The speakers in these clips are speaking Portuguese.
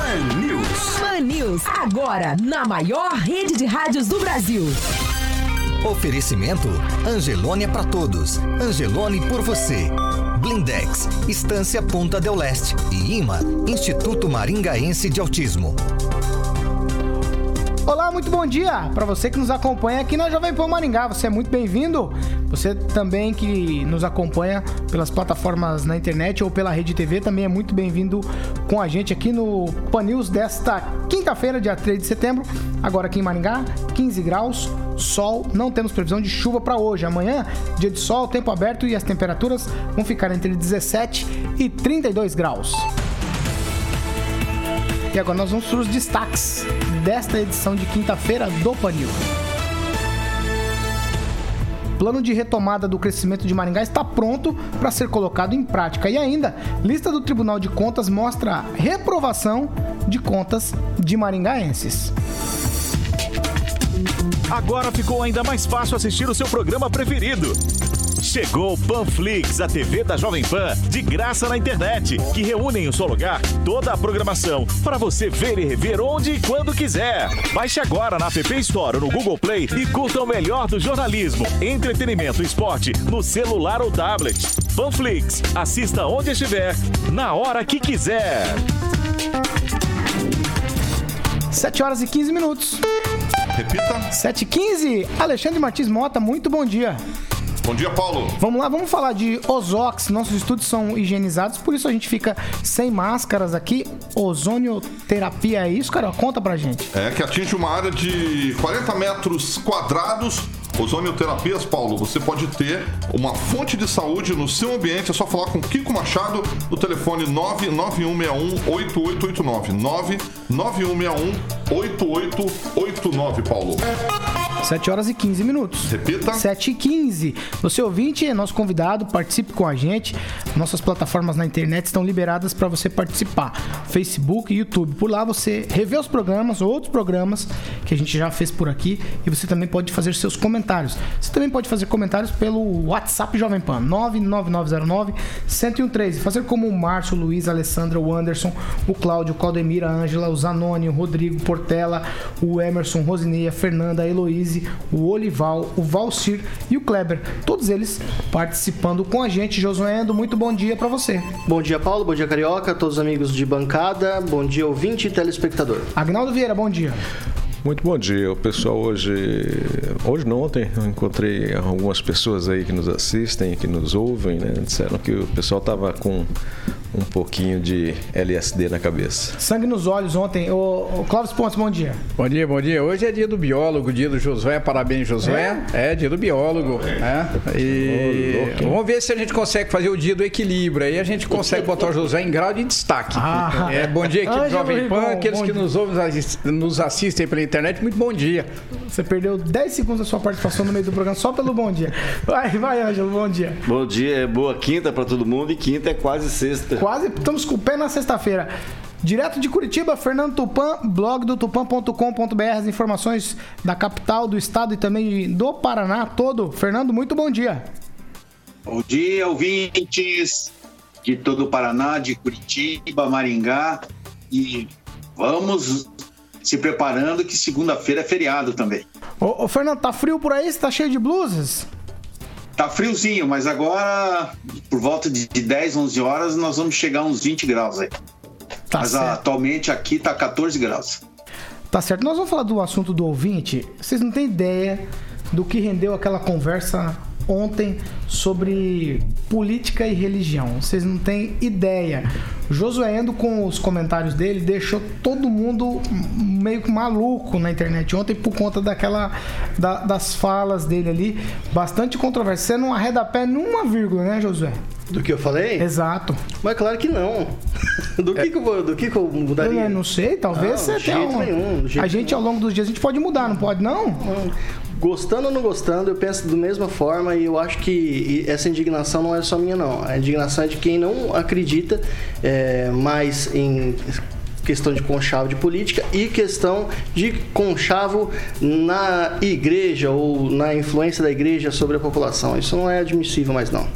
Pan News. Pan News, agora na maior rede de rádios do Brasil. Oferecimento Angelone é para todos. Angelone por você. Blindex, Estância Ponta del Leste e IMA, Instituto Maringaense de Autismo. Olá, muito bom dia para você que nos acompanha aqui na Jovem Pan Maringá. Você é muito bem-vindo. Você também que nos acompanha pelas plataformas na internet ou pela Rede TV também é muito bem-vindo com a gente aqui no Pan News desta quinta-feira, dia 3 de setembro. Agora aqui em Maringá, 15 graus, sol, não temos previsão de chuva para hoje. Amanhã, dia de sol, tempo aberto e as temperaturas vão ficar entre 17 e 32 graus. E agora nós vamos para os destaques desta edição de quinta-feira do Panil. Plano de retomada do crescimento de Maringá está pronto para ser colocado em prática. E ainda, lista do Tribunal de Contas mostra reprovação de contas de maringaenses. Agora ficou ainda mais fácil assistir o seu programa preferido. Chegou o Panflix, a TV da Jovem Pan, de graça na internet, que reúne em um só lugar toda a programação para você ver e rever onde e quando quiser. Baixe agora na App Store ou no Google Play e curta o melhor do jornalismo, entretenimento e esporte no celular ou tablet. Panflix, assista onde estiver, na hora que quiser. 7 horas e 15 minutos. Repita. 7 e 15. Alexandre Martins Mota, muito bom dia. Bom dia, Paulo. Vamos lá, vamos falar de Ozox. Nossos estúdios são higienizados, por isso a gente fica sem máscaras aqui. Ozonioterapia é isso, cara? Conta pra gente. É que atinge uma área de 40 metros quadrados. Ozonioterapias, Paulo, você pode ter uma fonte de saúde no seu ambiente. É só falar com o Kiko Machado no telefone 99161-8889. 99161-8889, Paulo. 7 horas e 15 minutos. Repita. 7 e 15. Você ouvinte é nosso convidado, participe com a gente. Nossas plataformas na internet estão liberadas para você participar. Facebook e YouTube. Por lá você revê os programas, outros programas que a gente já fez por aqui e você também pode fazer seus comentários. Você também pode fazer comentários pelo WhatsApp Jovem Pan 99909 1013. Fazer como o Márcio, o Luiz, a Alessandra, o Anderson, o Cláudio, o Claudemir, a Ângela, o Zanoni, o Rodrigo Portela, o Emerson, Rosineia, a Fernanda, a Heloíse, o Olival, o Valcir e o Kleber. Todos eles participando com a gente. Josuendo, muito bom dia para você. Bom dia, Paulo. Bom dia, Carioca. Todos os amigos de bancada. Bom dia, ouvinte e telespectador. Agnaldo Vieira, bom dia. Muito bom dia. O pessoal hoje, hoje não ontem, eu encontrei algumas pessoas aí que nos assistem, que nos ouvem, né? Disseram que o pessoal tava com um pouquinho de LSD na cabeça. Sangue nos olhos ontem. O, o Clóvis Pontes, bom dia. Bom dia, bom dia. Hoje é dia do biólogo, dia do Josué. Parabéns, Josué. É, dia do biólogo. né? E vamos ver se a gente consegue fazer o dia do equilíbrio. Aí a gente consegue botar o Josué em grau de destaque. Ah. É, bom dia, equipe Ângelo Jovem Pan. Aqueles bom que dia. nos ouvem, nos assistem pela internet, muito bom dia. Você perdeu 10 segundos da sua participação no meio do programa só pelo bom dia. Vai, vai, Ângelo, bom dia. Bom dia, é boa quinta pra todo mundo e quinta é quase sexta. Quase estamos com o pé na sexta-feira. Direto de Curitiba, Fernando Tupan, blog do tupan.com.br, as informações da capital, do estado e também do Paraná todo. Fernando, muito bom dia. Bom dia, ouvintes de todo o Paraná, de Curitiba, Maringá. E vamos se preparando que segunda-feira é feriado também. Ô, ô, Fernando, tá frio por aí? Você tá cheio de blusas? Tá friozinho, mas agora, por volta de 10, 11 horas, nós vamos chegar a uns 20 graus aí. Tá mas certo. atualmente aqui tá 14 graus. Tá certo. Nós vamos falar do assunto do ouvinte. Vocês não têm ideia do que rendeu aquela conversa ontem sobre política e religião. Vocês não têm ideia. Josué Endo, com os comentários dele, deixou todo mundo meio que maluco na internet ontem por conta daquela da- das falas dele ali. Bastante controverso. Você não arreda pé numa vírgula, né, Josué? Do que eu falei? Exato. Mas claro que não. Do que, que eu vou, do que, que eu mudaria? Eu não sei, talvez Não, você tenha um- nenhum, A gente, ao longo dos dias, a gente pode mudar, não pode, não? Gostando ou não gostando, eu penso da mesma forma e eu acho que essa indignação não é só minha, não. A indignação é de quem não acredita é, mais em questão de conchavo de política e questão de conchavo na igreja ou na influência da igreja sobre a população. Isso não é admissível mais, não.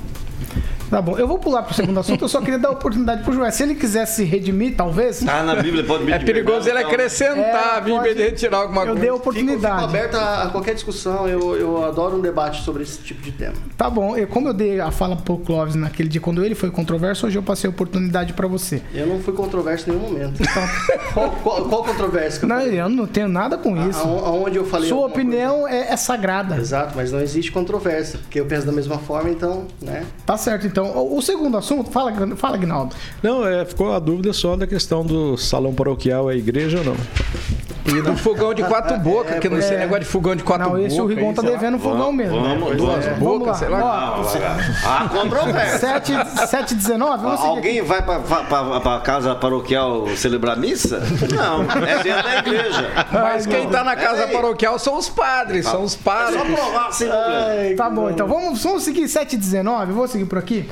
Tá bom, eu vou pular pro segundo assunto, eu só queria dar oportunidade pro Joé. Se ele quiser se redimir, talvez. Tá na Bíblia, pode me É perigoso ele acrescentar, É, em vez de pode- retirar alguma Eu coisa. dei a Fico, fico oportunidade. aberto a, qualquer discussão, eu, eu adoro um debate sobre esse tipo de tema. Tá bom, eu, como eu dei a fala pro Clóvis naquele dia quando ele foi controverso, hoje eu passei a oportunidade pra você. Eu não fui controverso em nenhum momento. qual, qual, qual controvérsia que eu Não, eu não tenho nada com isso. Aon- Aonde eu falei Sua opinião é, é sagrada. Exato, mas não existe controvérsia, porque eu penso da mesma forma, então, né? Tá certo, então. O, segundo assunto, fala, fala Agnaldo. Não, é, ficou a dúvida só da questão do salão paroquial é igreja ou não. E do fogão de quatro bocas, que não sei é. negócio de fogão de quatro Não, bocas. esse o Rigon tá lá. devendo fogão mesmo. Vamos, duas É. Boca, lá. sei lá. Há controvérsia. 7 7 19 vamos seguir. Alguém vai pra, pra, pra casa paroquial celebrar missa? Não, é dentro da igreja. Mas quem tá na casa É paroquial são os padres, são os É padres. só provar problema. Tá bom, então vamos, vamos seguir 7 19 vou seguir por aqui.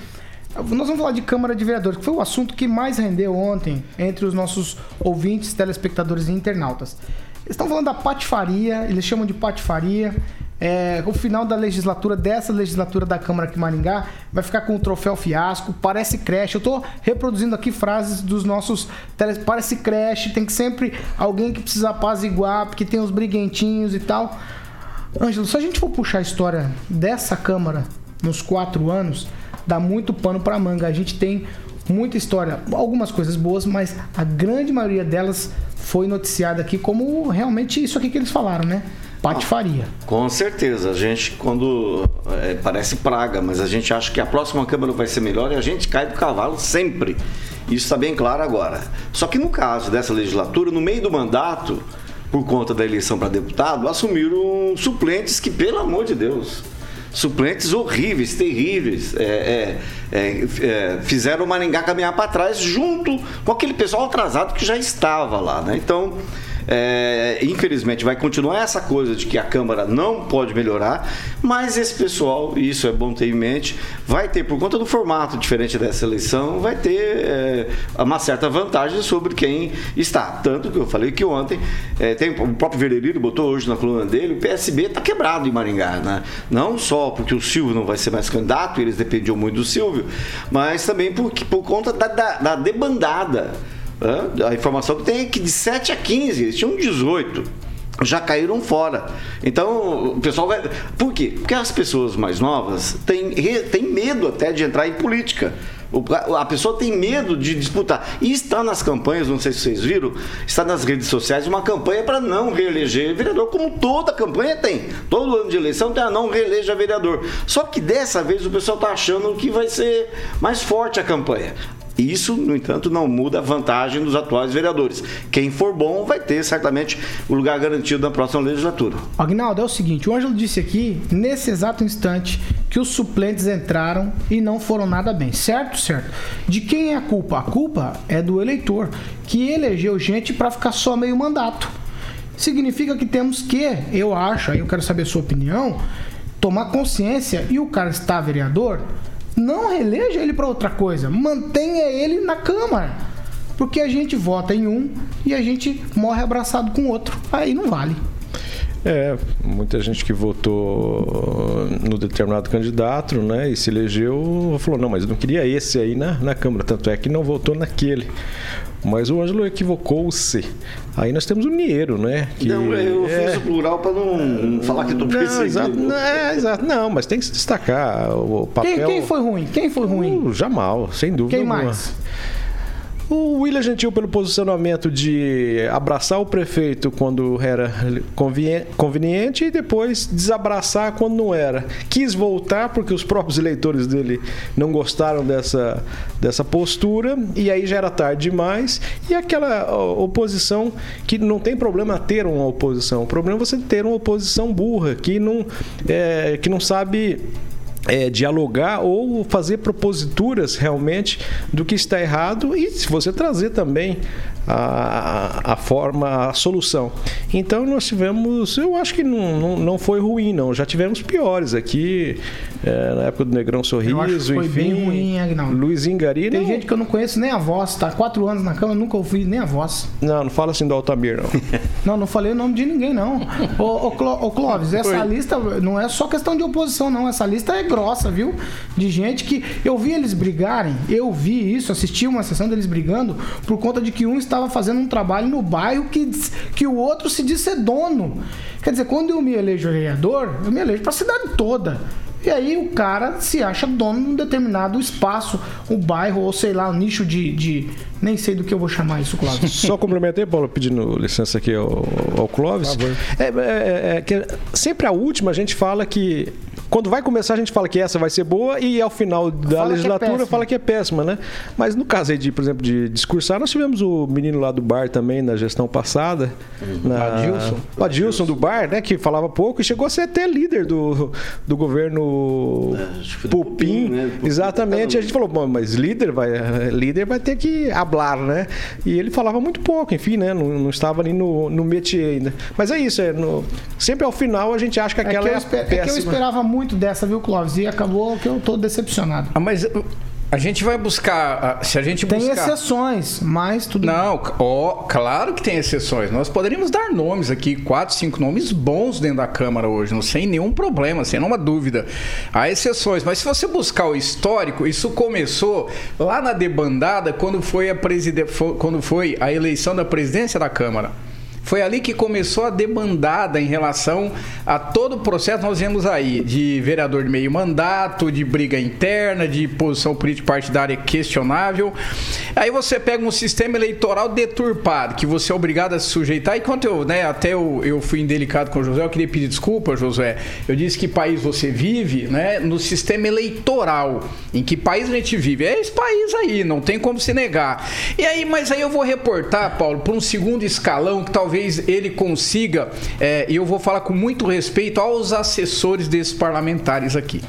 Nós vamos falar de Câmara de Vereadores, que foi o assunto que mais rendeu ontem entre os nossos ouvintes, telespectadores e internautas. Eles estão falando da patifaria, eles chamam de patifaria. É, o final da legislatura, dessa legislatura da Câmara aqui em Maringá, vai ficar com o troféu fiasco, parece creche. Eu tô reproduzindo aqui frases dos nossos teles... Parece creche, tem que sempre alguém que precisa apaziguar, porque tem os briguentinhos e tal. Ângelo, se a gente for puxar a história dessa Câmara nos quatro anos, dá muito pano pra manga. A gente tem muita história, algumas coisas boas, mas a grande maioria delas foi noticiada aqui como realmente isso aqui que eles falaram, né? Patifaria. Com certeza, a gente quando é, parece praga, mas a gente acha que a próxima Câmara vai ser melhor e a gente cai do cavalo sempre. Isso está bem claro agora. Só que no caso dessa legislatura, no meio do mandato, por conta da eleição para deputado, assumiram suplentes que, pelo amor de Deus, suplentes horríveis, terríveis, é, é, é, é, fizeram o Maringá caminhar para trás junto com aquele pessoal atrasado que já estava lá, né? Então, é, infelizmente, vai continuar essa coisa de que a Câmara não pode melhorar, mas esse pessoal, isso é bom ter em mente, vai ter, por conta do formato diferente dessa eleição, vai ter é, uma certa vantagem sobre quem está. Tanto que eu falei que ontem, é, tem, o próprio Vereiro botou hoje na coluna dele, o PSB está quebrado em Maringá, né? Não só porque o Silvio não vai ser mais candidato, eles dependiam muito do Silvio, mas também por, por conta da, da, da debandada. A informação que tem é que de 7 a 15, eles tinham 18 já caíram fora. Então, o pessoal vai. Por quê? Porque as pessoas mais novas têm, têm medo até de entrar em política. A pessoa tem medo de disputar. E está nas campanhas, não sei se vocês viram, está nas redes sociais uma campanha para não reeleger vereador, como toda campanha tem. Todo ano de eleição tem a não reeleja vereador. Só que dessa vez o pessoal está achando que vai ser mais forte a campanha. Isso, no entanto, não muda a vantagem dos atuais vereadores. Quem for bom vai ter certamente o lugar garantido na próxima legislatura. Agnaldo, é o seguinte, o Ângelo disse aqui, nesse exato instante, que os suplentes entraram e não foram nada bem. Certo? Certo. De quem é a culpa? A culpa é do eleitor, que elegeu gente para ficar só meio mandato. Significa que temos que, eu acho, aí eu quero saber a sua opinião, tomar consciência e o cara está vereador, não reeleja ele para outra coisa, mantenha ele na Câmara. Porque a gente vota em um e a gente morre abraçado com o outro. Aí não vale. É, muita gente que votou no determinado candidato, né, e se elegeu, falou, não, mas eu não queria esse aí na, na Câmara, tanto é que não votou naquele. Mas o Ângelo equivocou-se. Aí nós temos o Niero, né? Que Não, eu é- fiz o plural para não falar que estou Não, perseguindo. exato, não, é, exato. Não, mas tem que se destacar o papel. Quem, quem foi ruim? Quem foi ruim? O Jamal, sem dúvida. Quem alguma. mais? O William Gentil, pelo posicionamento de abraçar o prefeito quando era conveniente e depois desabraçar quando não era. Quis voltar porque os próprios eleitores dele não gostaram dessa, dessa postura e aí já era tarde demais. E aquela oposição que não tem problema ter uma oposição, o problema é você ter uma oposição burra que não, é, que não sabe é, dialogar ou fazer proposituras realmente do que está errado e se você trazer também a, a forma, a solução. Então nós tivemos, eu acho que não, não, não foi ruim, não. Já tivemos piores aqui, é, na época do Negrão Sorriso, Eu acho que foi enfim. bem ruim, Agnaldo. Luizinho Gari, Tem não, gente que eu não conheço nem a voz, tá? Quatro anos na cama, eu nunca ouvi nem a voz. não, não fala assim do Altamir, não. Não, não falei o nome de ninguém, não. Ô, ô, Cló- ô, Clóvis, essa Oi. lista não é só questão de oposição, não. Essa lista é grossa, viu? De gente que. Eu vi eles brigarem, eu vi isso, assisti uma sessão deles brigando por conta de que um estava fazendo um trabalho no bairro que, que o outro se diz ser dono. Quer dizer, quando eu me elejo vereador, eu me elejo para a cidade toda. E aí o cara se acha dono de um determinado espaço, um bairro, ou sei lá, um nicho de. de- nem sei do que eu vou chamar isso, Cláudio. Só complementei, Paulo, pedindo licença aqui ao, ao Clóvis. É, é- é que sempre a última a gente fala que. Quando vai começar, a gente fala que essa vai ser boa e ao final da Fala que é legislatura fala que é péssima, né? Mas no caso aí de, por exemplo, de discursar, nós tivemos o menino lá do bar também na gestão passada. Na, Adilson. O Adilson do bar, né? Que falava pouco e chegou a ser até líder do, do governo Pupim. né? Pupim, Exatamente. A gente falou, bom, mas líder vai, líder vai ter que hablar, né? E ele falava muito pouco, enfim, né? Não, não estava ali no, no métier ainda. Mas é isso, é no- sempre ao final a gente acha que É que, aquela é, eu a esper- é que eu péssima. esperava muito dessa, viu, Clóvis? E acabou que eu tô decepcionado. Ah, mas uh, a gente vai buscar. ah, Se a gente Tem buscar. exceções, mas tudo Não, ó, claro que tem exceções. Nós poderíamos dar nomes aqui, quatro, cinco nomes bons dentro da Câmara hoje, não sem nenhum problema, sem nenhuma dúvida. Há exceções, mas se você buscar o histórico, isso começou lá na debandada quando foi a, preside... quando foi a eleição da presidência da Câmara. Foi ali que começou a debandada em relação a todo o processo nós vemos aí, de vereador de meio mandato, de briga interna, de posição política partidária questionável. Aí você pega um sistema eleitoral deturpado, que você é obrigado a se sujeitar. E quanto eu, né, até eu, eu fui indelicado com o José, eu queria pedir desculpa, José. Eu disse que país você vive, né, no sistema eleitoral. Em que país a gente vive? É esse país aí, não tem como se negar. E aí, mas aí eu vou reportar, Paulo, para um segundo escalão que talvez ele consiga, é, e eu vou falar com muito respeito aos assessores desses parlamentares aqui.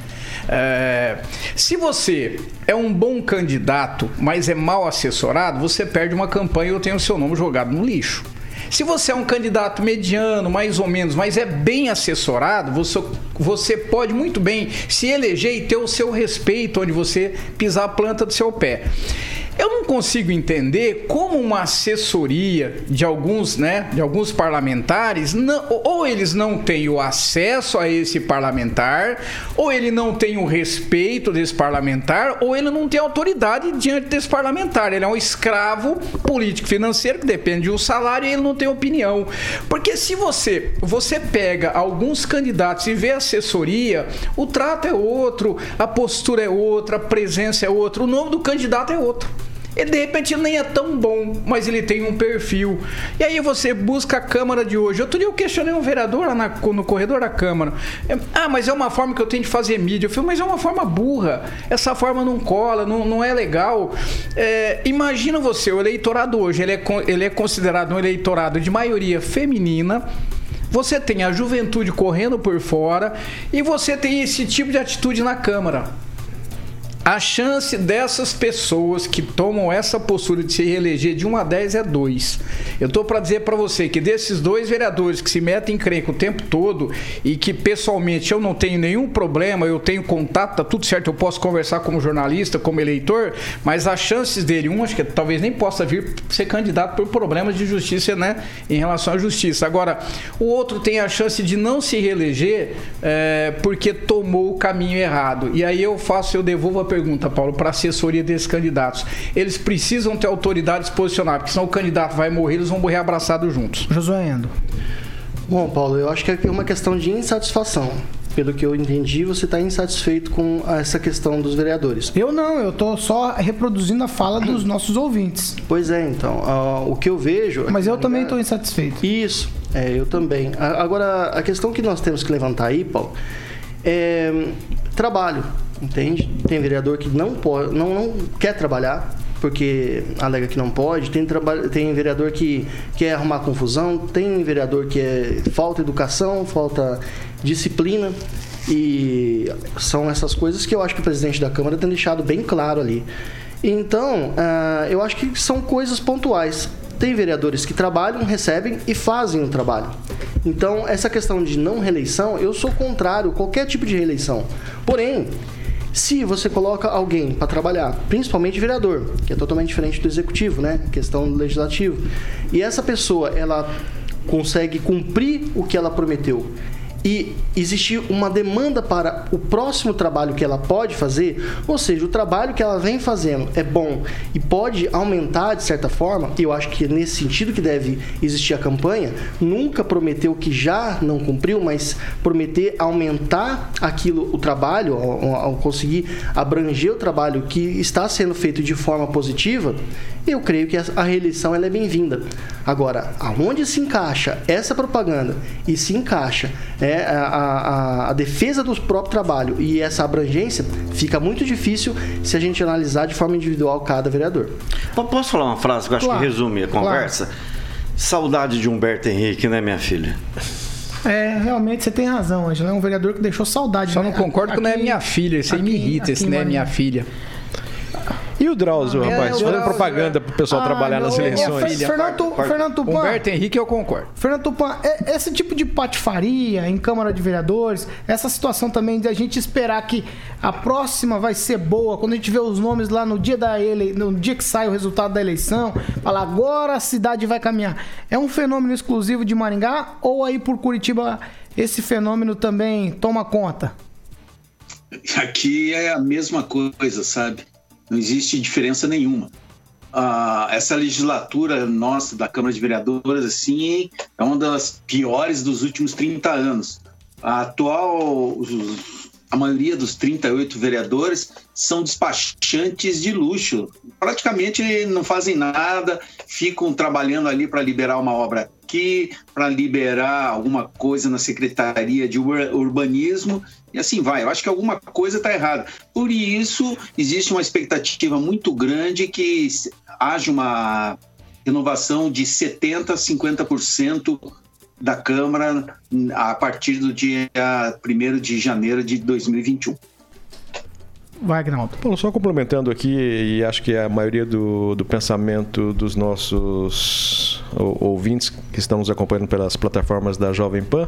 É, se você é um bom candidato, mas é mal assessorado, você perde uma campanha e eu tenho o seu nome jogado no lixo. Se você é um candidato mediano, mais ou menos, mas é bem assessorado, você, você pode muito bem se eleger e ter o seu respeito onde você pisar a planta do seu pé. Eu não consigo entender como uma assessoria de alguns, né, de alguns parlamentares, não- ou eles não têm o acesso a esse parlamentar, ou ele não tem o respeito desse parlamentar, ou ele não tem autoridade diante desse parlamentar. Ele é um escravo político financeiro que depende de um salário e ele não tem opinião. Porque se você você pega alguns candidatos e vê assessoria, o trato é outro, a postura é outra, a presença é outra, o nome do candidato é outro. Ele de repente nem é tão bom, mas ele tem um perfil. E aí você busca a Câmara de hoje. Outro dia eu questionei um vereador lá na- no corredor da Câmara. É, Ah, mas é uma forma que eu tenho de fazer mídia. Eu falei, mas é uma forma burra. Essa forma não cola, não, não é legal. É, imagina você, o eleitorado hoje, ele é, ele é considerado um eleitorado de maioria feminina. Você tem a juventude correndo por fora e você tem esse tipo de atitude na Câmara. A chance dessas pessoas que tomam essa postura de se reeleger de 1 a 10 é 2. Eu tô para dizer para você que desses dois vereadores que se metem em crenca o tempo todo e que pessoalmente eu não tenho nenhum problema, eu tenho contato, tá tudo certo, eu posso conversar como jornalista, como eleitor, mas as chances dele, um acho que talvez nem possa vir ser candidato por problemas de justiça, né, em relação à justiça. Agora, o outro tem a chance de não se reeleger é, porque tomou o caminho errado. E aí eu faço, eu devolvo a pergunta, Paulo, para a assessoria desses candidatos. Eles precisam ter autoridade de se posicionar, porque senão o candidato vai morrer, eles vão morrer abraçados juntos. Josué Endo. Bom, Paulo, eu acho que é uma questão de insatisfação. Pelo que eu entendi, você está insatisfeito com essa questão dos vereadores. Eu não, eu tô só reproduzindo a fala dos nossos ouvintes. Pois é, então, ah, o que eu vejo. Mas eu também estou insatisfeito. Isso, é, eu também. Agora, a questão que nós temos que levantar aí, Paulo, é trabalho, entende? Tem vereador que não pode, não, não quer trabalhar porque alega que não pode, tem, tem vereador que quer arrumar confusão, tem vereador que é falta educação, falta disciplina. E são essas coisas que eu acho que o presidente da Câmara tem deixado bem claro ali. Então, ah, eu acho que são coisas pontuais. Tem vereadores que trabalham, recebem e fazem o trabalho. Então, essa questão de não reeleição, eu sou contrário a qualquer tipo de reeleição. Porém, se você coloca alguém para trabalhar, principalmente vereador, que é totalmente diferente do executivo, né? Questão do legislativo. E essa pessoa, ela consegue cumprir o que ela prometeu e existir uma demanda para o próximo trabalho que ela pode fazer, ou seja, o trabalho que ela vem fazendo é bom e pode aumentar de certa forma, eu acho que é nesse sentido que deve existir a campanha, nunca prometer o que já não cumpriu, mas prometer aumentar aquilo, o trabalho, ao, ao conseguir abranger o trabalho que está sendo feito de forma positiva, eu creio que a reeleição ela é bem-vinda. Agora, aonde se encaixa essa propaganda e se encaixa é, a, a, a, defesa do próprio trabalho e essa abrangência, fica muito difícil se a gente analisar de forma individual cada vereador. Posso falar uma frase que eu acho Claro, que resume a conversa? Saudade de Humberto Henrique, né, minha filha? É, realmente você tem razão, Angela. É um vereador que deixou saudade. Só né? não concordo que não é minha filha. Isso aí me irrita, esse não é minha filha. E o Drauzio, Ah, é, rapaz? o Fazendo Drauzio, propaganda pro pessoal Ah, trabalhar nas não, eleições. Fer- Fernando, Fernando Tupan. Humberto Henrique, eu concordo. Fernando Tupan, é- esse tipo de patifaria em Câmara de Vereadores, essa situação também de a gente esperar que a próxima vai ser boa, quando a gente vê os nomes lá no dia da ele, no dia que sai o resultado da eleição, falar agora a cidade vai caminhar. É um fenômeno exclusivo de Maringá ou aí por Curitiba esse fenômeno também toma conta? Aqui é a mesma coisa, sabe? Não existe diferença nenhuma. Ah, essa legislatura nossa da Câmara de Vereadores, assim, é uma das piores dos últimos 30 anos. A atual, a maioria dos 38 vereadores são despachantes de luxo. Praticamente não fazem nada, ficam trabalhando ali para liberar uma obra aqui, para liberar alguma coisa na Secretaria de Ur- Urbanismo e assim vai. Eu acho que alguma coisa está errada. Por isso, existe uma expectativa muito grande que haja uma renovação de 70% a 50% da Câmara a partir do dia 1 de janeiro de 2021. Vai, Agnaldo. Paulo, só complementando aqui, e acho que a maioria do, do pensamento dos nossos ouvintes que estão nos acompanhando pelas plataformas da Jovem Pan,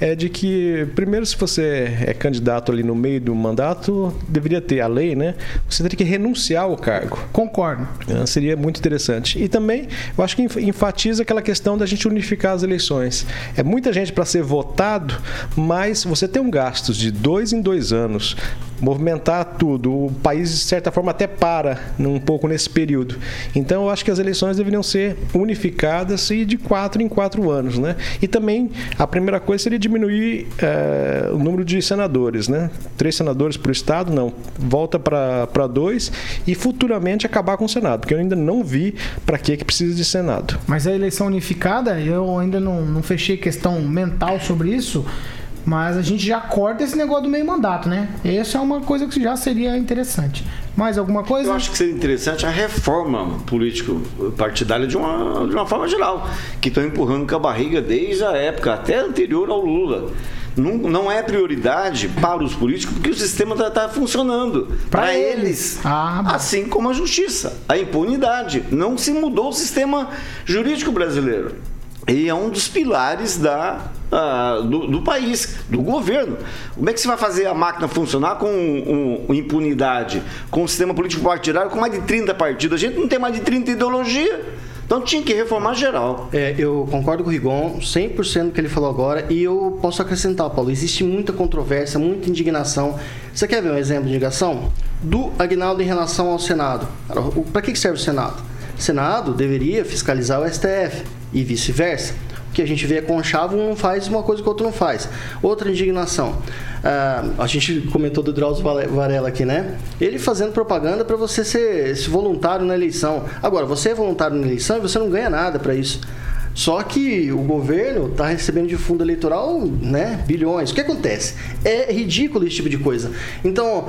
é de que, primeiro, se você é candidato ali no meio do mandato, deveria ter a lei, né? Você teria que renunciar ao cargo. Concordo. É, Seria muito interessante. E também, eu acho que enf- enfatiza aquela questão da gente unificar as eleições. É muita gente para ser votado, mas você tem um gastos de dois em dois anos, movimentar tudo. O país, de certa forma, até para um pouco nesse período. Então, eu acho que as eleições deveriam ser unificadas e de quatro em quatro anos. Né? E também, a primeira coisa seria diminuir eh, o número de senadores. Né? Três senadores por estado, não. Volta para dois e futuramente acabar com o Senado, porque eu ainda não vi para que, que precisa de Senado. Mas a eleição unificada, eu ainda não, não fechei questão mental sobre isso, mas a gente já corta esse negócio do meio mandato, né? Essa é uma coisa que já seria interessante. Mais alguma coisa? Eu acho que seria interessante a reforma político-partidária de uma, de uma forma geral, que estão empurrando com a barriga desde a época, até anterior ao Lula. Não, não é prioridade para os políticos porque o sistema está funcionando para eles. assim como a justiça, a impunidade. Não se mudou o sistema jurídico brasileiro. E é um dos pilares da, ah, do, do país, do governo. Como é que você vai fazer a máquina funcionar com um- um impunidade, com um sistema político partidário com mais de 30 partidos? A gente não tem mais de 30 ideologia. Então tinha que reformar geral. É, eu concordo com o Rigon, 100% do que ele falou agora, e eu posso acrescentar, Paulo, existe muita controvérsia, muita indignação. Você quer ver um exemplo de indignação? Do Agnaldo em relação ao Senado. Para que serve o Senado? O Senado deveria fiscalizar o STF e vice-versa. Que a gente vê é conchavo, um faz uma coisa que o outro não faz. Outra indignação. Ah, a gente comentou do Drauzio Varela aqui, né? Ele fazendo propaganda para você ser voluntário na eleição. Agora, você é voluntário na eleição e você não ganha nada para isso. Só que o governo está recebendo de fundo eleitoral, né, bilhões. O que acontece? É ridículo esse tipo de coisa. Então,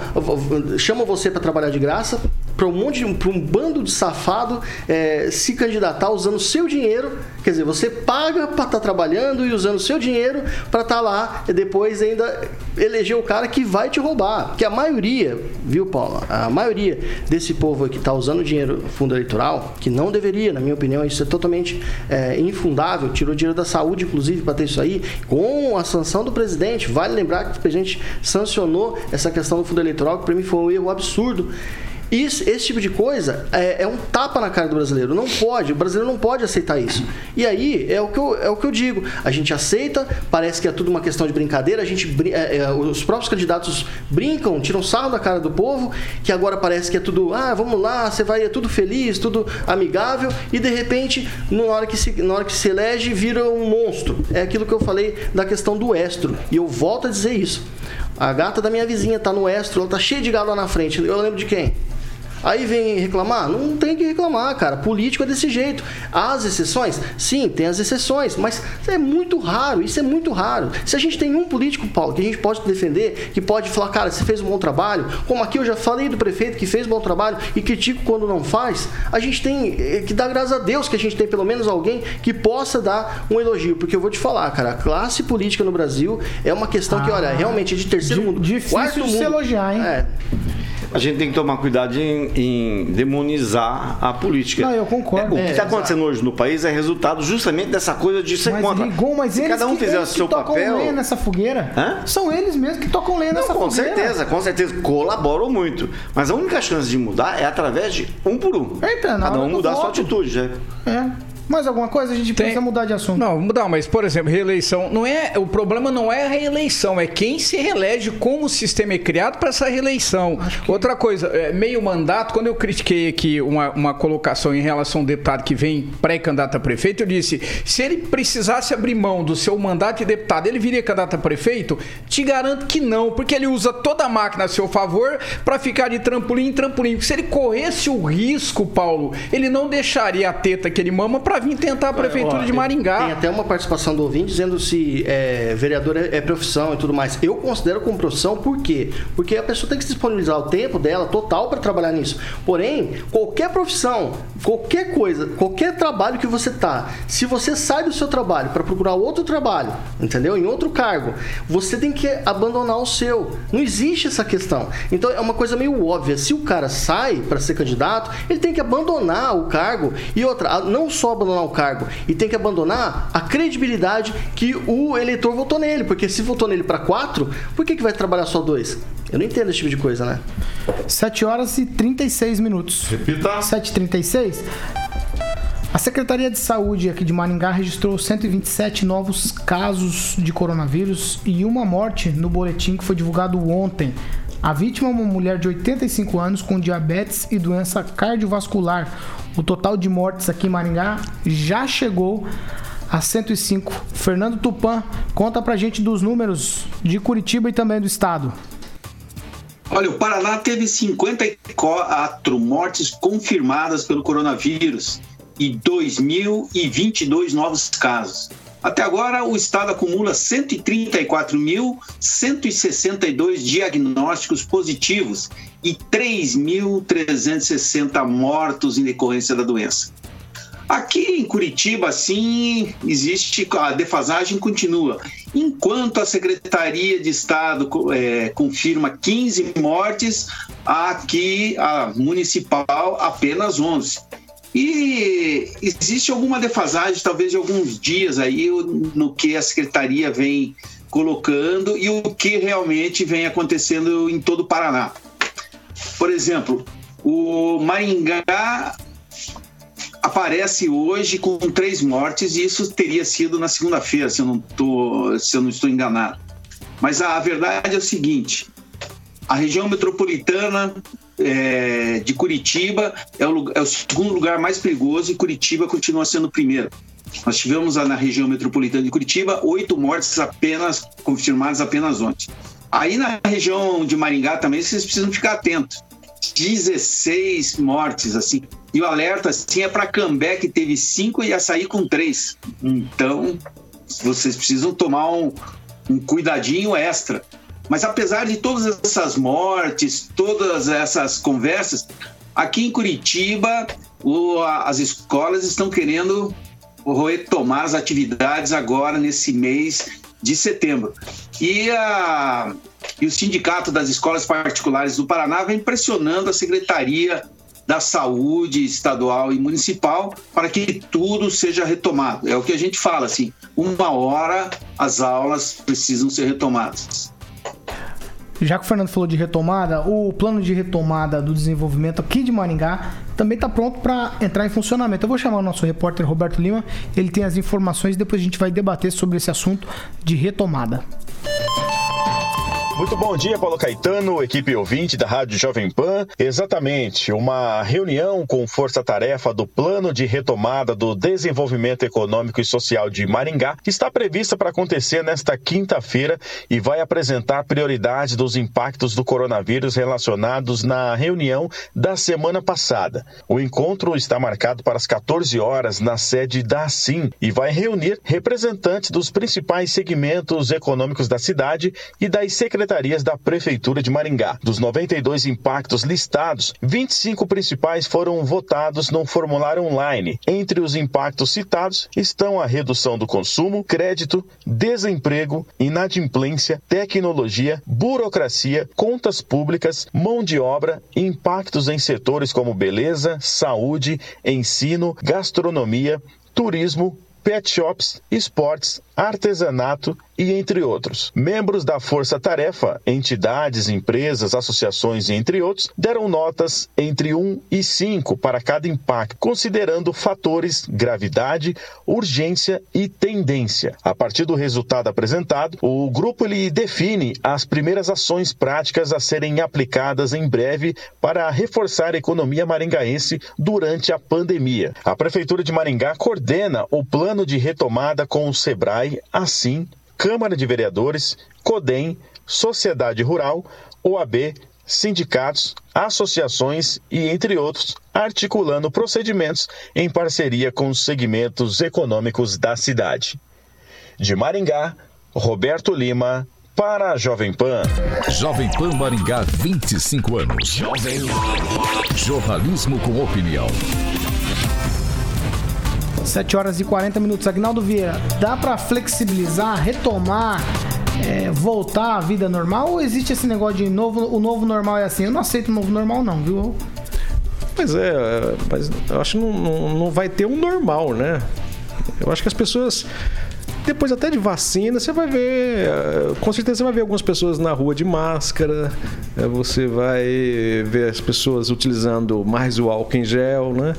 chama você para trabalhar de graça, para um monte de, um bando de safado é, se candidatar usando seu dinheiro. Quer dizer, você paga para estar trabalhando e usando seu dinheiro para estar lá e depois ainda eleger o cara que vai te roubar. Que a maioria, viu, Paulo? A maioria desse povo que está usando dinheiro fundo eleitoral, que não deveria, na minha opinião, isso é totalmente é, infundável. Tirou dinheiro da saúde, inclusive, para ter isso aí, com a sanção do presidente. Vale lembrar que o presidente sancionou essa questão do fundo eleitoral, que para mim foi um erro absurdo. Isso, esse tipo de coisa é, é, um tapa na cara do brasileiro. Não pode, o brasileiro não pode aceitar isso. E aí é o que eu, é o que eu digo. A gente aceita, parece que é tudo uma questão de brincadeira. A gente, é, é, os próprios candidatos brincam, tiram sarro da cara do povo, que agora parece que é tudo, ah, vamos lá, você vai, é tudo feliz, tudo amigável, e de repente, na hora que se, na hora que se elege, vira um monstro. É aquilo que eu falei da questão do estro. E eu volto a dizer isso. A gata da minha vizinha tá no estro, ela tá cheia de gado lá na frente. Eu lembro de quem? Aí vem reclamar? Não tem que reclamar, cara. Político é desse jeito. As exceções? Sim, tem as exceções, mas é muito raro. Isso é muito raro. Se a gente tem um político, Paulo, que a gente pode defender, que pode falar, cara, você fez um bom trabalho, como aqui eu já falei do prefeito que fez um bom trabalho e critico quando não faz, a gente tem eh, que dar graças a Deus que a gente tem pelo menos alguém que possa dar um elogio. Porque eu vou te falar, cara, a classe política no Brasil é uma questão ah, que, olha, realmente é de terceiro mundo. Difícil quarto de mundo. se elogiar, hein? É a gente tem que tomar cuidado em, em demonizar a política. Não, eu concordo. É, o que está é, acontecendo hoje no país é resultado justamente dessa coisa de ser mas, contra. Rigon, mas Se cada um que, fizer o seu papel. lenha nessa fogueira. Hã? São eles mesmos que tocam lenha nessa com fogueira. Com certeza, com certeza. Colaboram muito. Mas a única chance de mudar é através de um por um. Eita, Cada um mudar a sua atitude, né? É. Mais alguma coisa? A gente Tem... precisa mudar de assunto. Não, mudar, mas, por exemplo, reeleição. Não é, o problema não é a reeleição, é quem se reelege, como o sistema é criado para essa reeleição. Que... Outra coisa, é, meio mandato, quando eu critiquei aqui uma, uma colocação em relação ao deputado que vem pré-candidato a prefeito, eu disse: se ele precisasse abrir mão do seu mandato de deputado, ele viria candidato a prefeito? Te garanto que não, porque ele usa toda a máquina a seu favor para ficar de trampolim em trampolim. Se ele corresse o risco, Paulo, ele não deixaria a teta que ele mama para vir tentar a prefeitura de Maringá. Tem até uma participação do ouvinte dizendo se é, vereador é, é, profissão e tudo mais. Eu considero como profissão por quê? Porque a pessoa tem que se disponibilizar o tempo dela total para trabalhar nisso. Porém, qualquer profissão, qualquer coisa, qualquer trabalho que você tá, se você sai do seu trabalho para procurar outro trabalho, entendeu? Em outro cargo, você tem que abandonar o seu. Não existe essa questão. Então é uma coisa meio óbvia. Se o cara sai para ser candidato, ele tem que abandonar o cargo e outra, não só abandonar o cargo e tem que abandonar a credibilidade que o eleitor votou nele. Porque se votou nele para quatro, por que, que vai trabalhar só dois? Eu não entendo esse tipo de coisa, né? 7 horas e 36 minutos. Repita. 7h36. A Secretaria de Saúde aqui de Maringá registrou 127 novos casos de coronavírus e uma morte no boletim que foi divulgado ontem. A vítima é uma mulher de 85 anos com diabetes e doença cardiovascular. O total de mortes aqui em Maringá já chegou a 105. Fernando Tupan, conta pra gente dos números de Curitiba e também do estado. Olha, o Paraná teve 54 mortes confirmadas pelo coronavírus e 2.022 novos casos. Até agora, o estado acumula 134.162 diagnósticos positivos e 3.360 mortos em decorrência da doença. Aqui em Curitiba, sim, existe a defasagem continua. Enquanto a Secretaria de Estado é, confirma 15 mortes, aqui a municipal apenas 11. E existe alguma defasagem, talvez de alguns dias aí, no que a secretaria vem colocando e o que realmente vem acontecendo em todo o Paraná. Por exemplo, o Maringá aparece hoje com três mortes e isso teria sido na segunda-feira, se eu não se eu não estou enganado. Mas a verdade é o seguinte: a região metropolitana é, de Curitiba é o, é o, segundo lugar mais perigoso e Curitiba continua sendo o primeiro. Nós tivemos na região metropolitana de Curitiba oito mortes apenas confirmadas apenas ontem. Aí na região de Maringá também vocês precisam ficar atentos. 16 mortes, assim. E o alerta, assim, é para Cambé, que teve cinco e sair com três. Então, vocês precisam tomar um, um cuidadinho extra. Mas apesar de todas essas mortes, todas essas conversas, Aqui em Curitiba, o- as escolas estão querendo retomar as atividades agora nesse mês de setembro. E, a, e o Sindicato das Escolas Particulares do Paraná vem pressionando a Secretaria da Saúde Estadual e Municipal para que tudo seja retomado. É o que a gente fala, assim, uma hora as aulas precisam ser retomadas. Já que o Fernando falou de retomada, o plano de retomada do desenvolvimento aqui de Maringá também está pronto para entrar em funcionamento. Eu vou chamar o nosso repórter Roberto Lima, ele tem as informações e depois a gente vai debater sobre esse assunto de retomada. Muito bom dia, Paulo Caetano, equipe ouvinte da Rádio Jovem Pan. Exatamente, uma reunião com força-tarefa do Plano de Retomada do Desenvolvimento Econômico e Social de Maringá está prevista para acontecer nesta quinta-feira e vai apresentar prioridades dos impactos do coronavírus relacionados na reunião da semana passada. O encontro está marcado para as 14 horas na sede da ASIM e vai reunir representantes dos principais segmentos econômicos da cidade e das secretarias da Prefeitura de Maringá. Dos 92 impactos listados, 25 principais foram votados no formulário online. Entre os impactos citados estão a redução do consumo, crédito, desemprego, inadimplência, tecnologia, burocracia, contas públicas, mão de obra, impactos em setores como beleza, saúde, ensino, gastronomia, turismo, pet shops, esportes, artesanato e entre outros. Membros da Força Tarefa, entidades, empresas, associações e entre outros, deram notas entre 1 e 5 para cada impacto, considerando fatores gravidade, urgência e tendência. A partir do resultado apresentado, o grupo lhe define as primeiras ações práticas a serem aplicadas em breve para reforçar a economia maringaense durante a pandemia. A Prefeitura de Maringá coordena o plano de retomada com o SEBRAE, assim Câmara de Vereadores, CODEM, Sociedade Rural, OAB, sindicatos, associações e, entre outros, articulando procedimentos em parceria com os segmentos econômicos da cidade. De Maringá, Roberto Lima, para a Jovem Pan. Jovem Pan Maringá, 25 anos. Jovem Jornalismo com opinião. 7 horas e 40 minutos. Agnaldo Vieira, dá para flexibilizar, retomar, é, voltar à vida normal ou existe esse negócio de novo, o novo normal é assim? Eu não aceito o novo normal, não, viu? Pois é, mas eu acho que não, não, não vai ter um normal, né? Eu acho que as pessoas. Depois até de vacina, você vai ver. eh, Com certeza você vai ver algumas pessoas na rua de máscara. Eh, Você vai ver as pessoas utilizando mais o álcool em gel, né?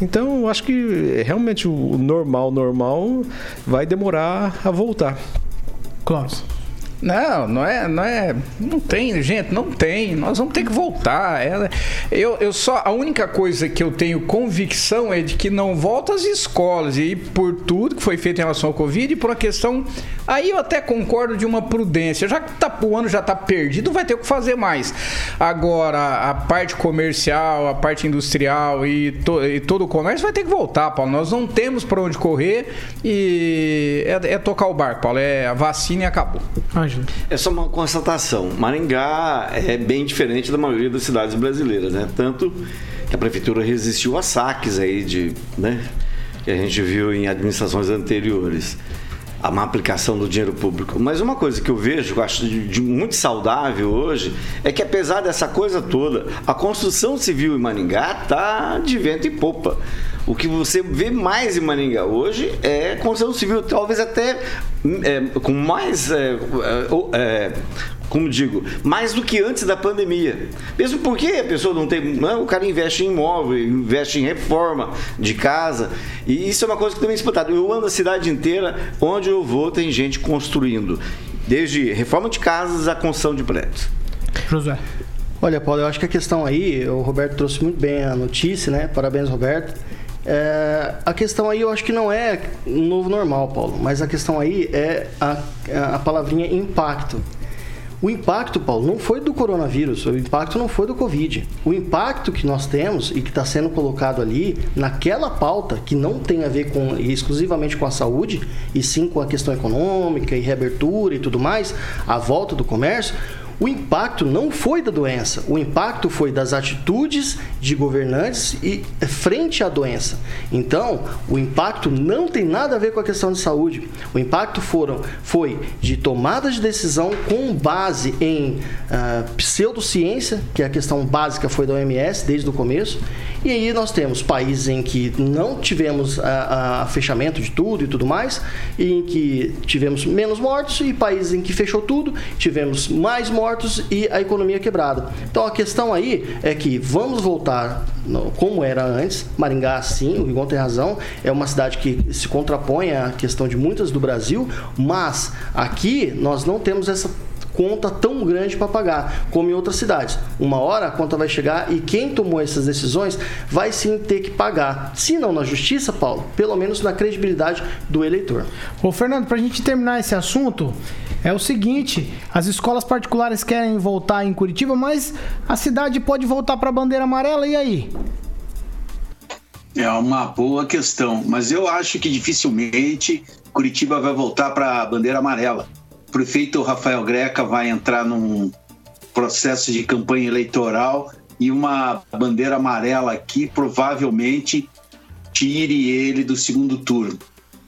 Então eu acho que realmente o normal, normal vai demorar a voltar. Clóvis. Não, não é, não é, não tem, gente, não tem. Nós vamos ter que voltar. É, eu, eu só a única coisa que eu tenho convicção é de que não volta às escolas e por tudo que foi feito em relação ao Covid e por uma questão, aí eu até concordo de uma prudência. Já que tá, o ano já está perdido, vai ter o que fazer mais. Agora a parte comercial, a parte industrial e, to- e todo o comércio vai ter que voltar, Paulo. Nós não temos para onde correr e é, é tocar o barco, Paulo. É a vacina e acabou. É só uma constatação. Maringá é bem diferente da maioria das cidades brasileiras, né? Tanto que a prefeitura resistiu a saques aí de, né? Que a gente viu em administrações anteriores. A má aplicação do dinheiro público. Mas uma coisa que eu vejo, que eu acho de, de muito saudável hoje, é que apesar dessa coisa toda, a construção civil em Maringá tá de vento e popa. O que você vê mais em Maringá hoje é construção civil, talvez até é, com mais. é, é, como digo, mais do que antes da pandemia. Mesmo porque a pessoa não tem. Não, o cara investe em imóvel, investe em reforma de casa. E isso é uma coisa que também é espantada. Eu ando a cidade inteira, onde eu vou, tem gente construindo. Desde reforma de casas a construção de prédios. Josué. Olha, Paulo, eu acho que a questão aí, o Roberto trouxe muito bem a notícia, né? Parabéns, Roberto. É, a questão aí eu acho que não é um novo normal, Paulo, mas a questão aí é a, a palavrinha impacto. O impacto, Paulo, não foi do coronavírus, o impacto não foi do Covid. O impacto que nós temos e que está sendo colocado ali naquela pauta que não tem a ver com exclusivamente com a saúde, e sim com a questão econômica e reabertura e tudo mais, a volta do comércio, o impacto não foi da doença, o impacto foi das atitudes de governantes e frente à doença. Então, o impacto não tem nada a ver com a questão de saúde. O impacto foram, foi de tomada de decisão com base em uh, pseudociência, que é a questão básica foi da OMS desde o começo, e aí nós temos países em que não tivemos a, a, fechamento de tudo e tudo mais, e em que tivemos menos mortos, e países em que fechou tudo, tivemos mais mortos e a economia quebrada. Então a questão aí é que vamos voltar como era antes. Maringá, sim, o Rigon tem razão, é uma cidade que se contrapõe à questão de muitas do Brasil, mas aqui nós não temos essa conta tão grande para pagar, como em outras cidades. Uma hora a conta vai chegar e quem tomou essas decisões vai sim ter que pagar. Se não na justiça, Paulo, pelo menos na credibilidade do eleitor. Ô Fernando, para a gente terminar esse assunto, é o seguinte: as escolas particulares querem voltar em Curitiba, mas a cidade pode voltar para a bandeira amarela, e aí? É uma boa questão, mas eu acho que dificilmente Curitiba vai voltar para a bandeira amarela prefeito Rafael Greca vai entrar num processo de campanha eleitoral e uma bandeira amarela aqui provavelmente tire ele do segundo turno,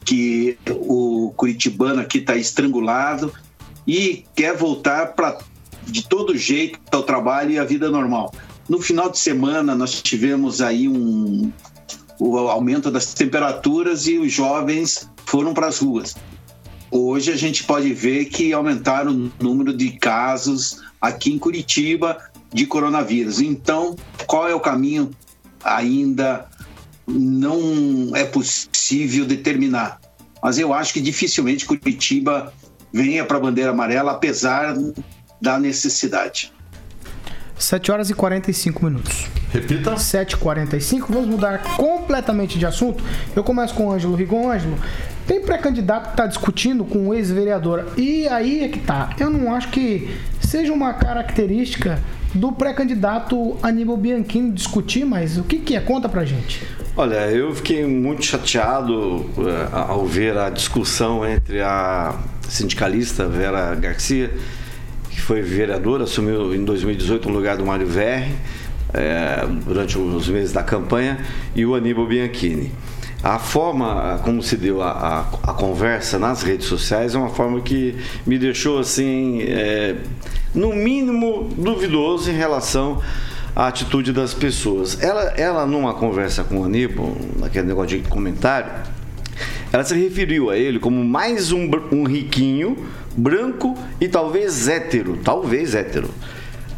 que o curitibano aqui está estrangulado e quer voltar para de todo jeito ao trabalho e à vida normal. No final de semana nós tivemos aí um o aumento das temperaturas e os jovens foram para as ruas. Hoje a gente pode ver que aumentaram o número de casos aqui em Curitiba de coronavírus. Então, qual é o caminho? Ainda não é possível determinar. Mas eu acho que dificilmente Curitiba venha para a bandeira amarela, apesar da necessidade. 7 horas e 45 minutos. Repita. 7h45. Vamos mudar completamente de assunto. Eu começo com o Ângelo Rigon. Ângelo, tem pré-candidato que está discutindo com o ex-vereador. E aí é que tá. Eu não acho que seja uma característica do pré-candidato Aníbal Bianchini discutir, mas o que, que é? Conta pra gente. Olha, eu fiquei muito chateado uh, ao ver a discussão entre a sindicalista Vera Garcia, que foi vereadora, assumiu em 2018 o lugar do Mário Verri, é, durante os meses da campanha, e o Aníbal Bianchini. A forma como se deu a, a, a, conversa nas redes sociais é uma forma que me deixou assim, é, no mínimo, duvidoso em relação à atitude das pessoas. Ela, ela numa conversa com o Aníbal, naquele negócio de comentário, ela se referiu a ele como mais um, um riquinho, branco e talvez hétero. Talvez hétero.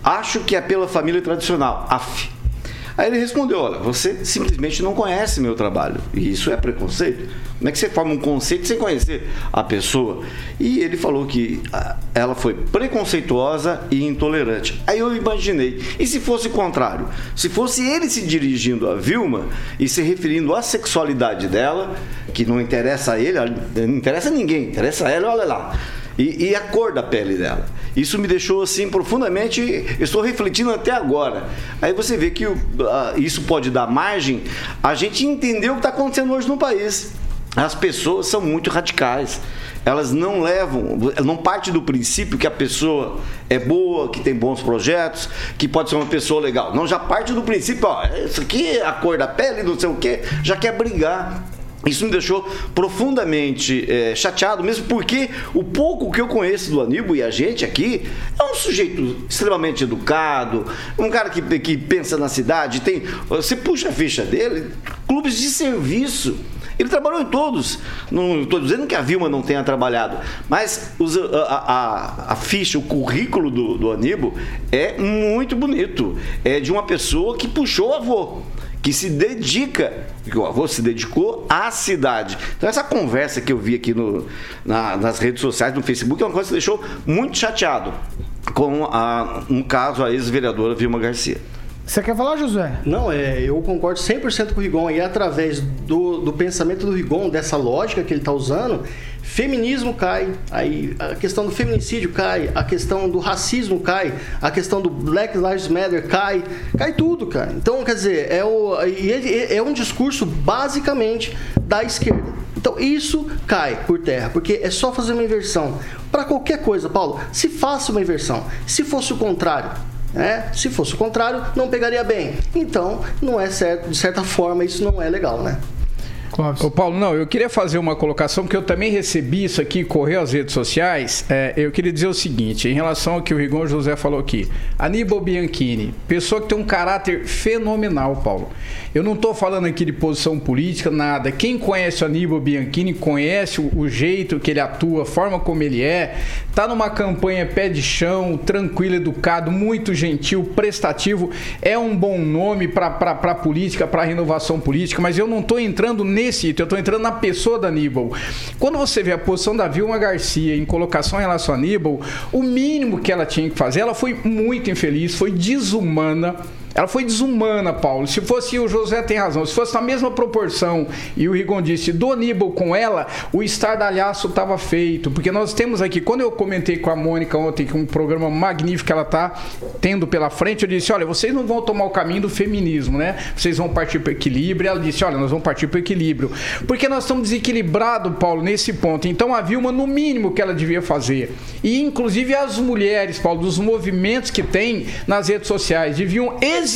Acho que é pela família tradicional. Af. Aí ele respondeu: Olha, você simplesmente não conhece meu trabalho. E isso é preconceito. Como é que você forma um conceito sem conhecer a pessoa? E ele falou que ah, ela foi preconceituosa e intolerante. Aí eu imaginei: e se fosse o contrário? Se fosse ele se dirigindo a Vilma e se referindo à sexualidade dela, que não interessa a ele, não interessa a ninguém, interessa a ela, olha lá. E, e, a cor da pele dela. Isso me deixou assim profundamente. estou refletindo até agora. Aí você vê que uh, isso pode dar margem a gente entender o que está acontecendo hoje no país. As pessoas são muito radicais. Elas não levam, não parte do princípio que a pessoa é boa, que tem bons projetos, que pode ser uma pessoa legal. Não, já parte do princípio, ó, isso aqui é a cor da pele, não sei o quê, já quer brigar. Isso me deixou profundamente é, chateado, mesmo porque o pouco que eu conheço do Aníbal e a gente aqui é um sujeito extremamente educado, um cara que, que pensa na cidade, tem. Você puxa a ficha dele, clubes de serviço. Ele trabalhou em todos. Não estou dizendo que a Vilma não tenha trabalhado, mas os, a, a, a, ficha, o currículo do, do Aníbal é muito bonito. É de uma pessoa que puxou avô que se dedica, que o avô se dedicou à cidade. Então, essa conversa que eu vi aqui no, na, nas redes sociais, no Facebook, é uma coisa que deixou muito chateado com a, um caso a ex-vereadora Vilma Garcia. Você quer falar, José? Não, é, eu concordo 100% com o Rigon. E através do, do pensamento do Rigon, dessa lógica que ele está usando, feminismo cai, aí a questão do feminicídio cai, a questão do racismo cai, a questão do Black Lives Matter cai, cai tudo, cara. Então, quer dizer, é, o, é um discurso basicamente da esquerda. Então, isso cai por terra, porque é só fazer uma inversão. Para qualquer coisa, Paulo, se faça uma inversão. Se fosse o contrário, né? Se fosse o contrário, não pegaria bem. Então, não é certo, de certa forma, isso não é legal, né? Ô Paulo, não, eu queria fazer uma colocação, porque eu também recebi isso aqui, correu às redes sociais. É, eu queria dizer o seguinte, em relação ao que o Rigon José falou aqui. Aníbal Bianchini, pessoa que tem um caráter fenomenal, Paulo. Eu não estou falando aqui de posição política, nada. Quem conhece o Aníbal Bianchini conhece o, o jeito que ele atua, a forma como ele é. Tá numa campanha pé de chão, tranquilo, educado, muito gentil, prestativo. É um bom nome para política, para renovação política, mas eu não estou entrando nesse item, eu estou entrando na pessoa da Aníbal. Quando você vê a posição da Vilma Garcia em colocação em relação a Aníbal, o mínimo que ela tinha que fazer, ela foi muito infeliz, foi desumana. Ela foi desumana, Paulo. Se fosse o José tem razão, se fosse na mesma proporção e o Rigon disse do Aníbal com ela, o estardalhaço estava feito. Porque nós temos aqui, quando eu comentei com a Mônica ontem, que um programa magnífico que ela está tendo pela frente, eu disse: olha, vocês não vão tomar o caminho do feminismo, né? Vocês vão partir para equilíbrio. Ela disse: olha, nós vamos partir para equilíbrio. Porque nós estamos desequilibrados, Paulo, nesse ponto. Então a Vilma, no mínimo que ela devia fazer, e inclusive as mulheres, Paulo, dos movimentos que tem nas redes sociais, deviam exigir